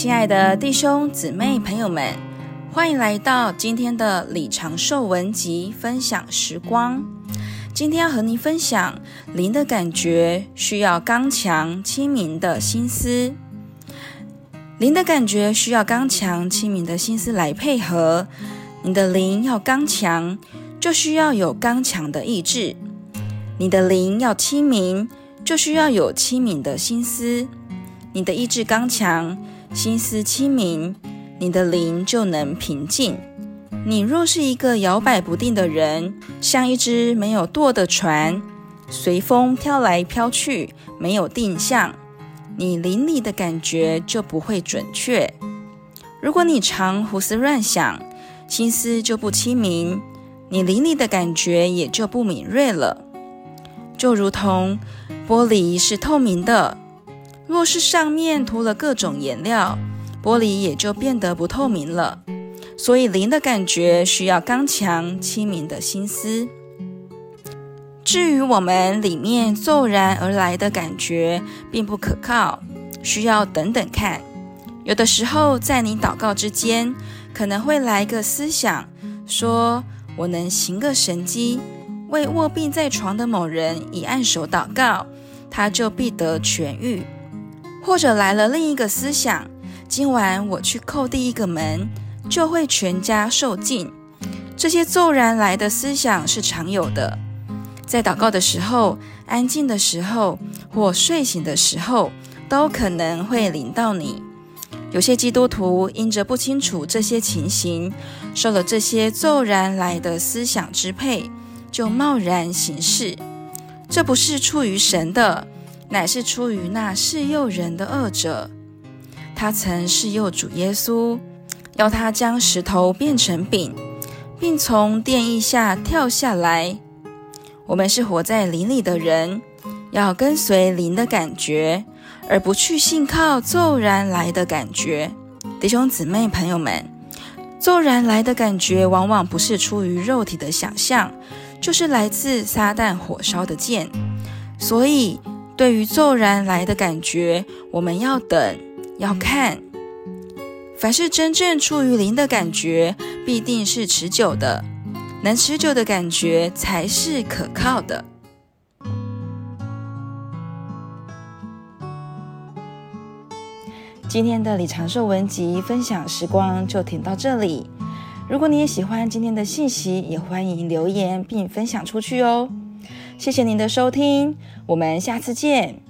亲爱的弟兄姊妹朋友们，欢迎来到今天的李长寿文集分享时光。今天要和您分享灵的感觉需要刚强清明的心思。灵的感觉需要刚强清明的心思来配合。你的灵要刚强，就需要有刚强的意志；你的灵要清明，就需要有清明的心思。你的意志刚强，心思清明，你的灵就能平静。你若是一个摇摆不定的人，像一只没有舵的船，随风飘来飘去，没有定向，你灵里的感觉就不会准确。如果你常胡思乱想，心思就不清明，你灵里的感觉也就不敏锐了。就如同玻璃是透明的，若是上面涂了各种颜料，玻璃也就变得不透明了。所以灵的感觉需要刚强清明的心思。至于我们里面骤然而来的感觉，并不可靠，需要等等看。有的时候，在你祷告之间，可能会来个思想，说我能行个神迹，为卧病在床的某人一按手祷告，他就必得痊愈。或者来了另一个思想，今晚我去叩第一个门，就会全家受尽。这些骤然来的思想是常有的，在祷告的时候、安静的时候或睡醒的时候，都可能会临到你。有些基督徒因着不清楚这些情形，受了这些骤然来的思想支配，就贸然行事。这不是出于神的，乃是出于那示诱人的恶者。他曾示诱主耶稣，要他将石头变成饼，并从殿翼下跳下来。我们是活在灵里的人，要跟随灵的感觉。而不去信靠骤然来的感觉，弟兄姊妹朋友们，骤然来的感觉往往不是出于肉体的想象，就是来自撒旦火烧的箭。所以，对于骤然来的感觉，我们要等，要看。凡是真正出于灵的感觉，必定是持久的，能持久的感觉才是可靠的。今天的李长寿文集分享时光就停到这里。如果你也喜欢今天的信息，也欢迎留言并分享出去哦。谢谢您的收听，我们下次见。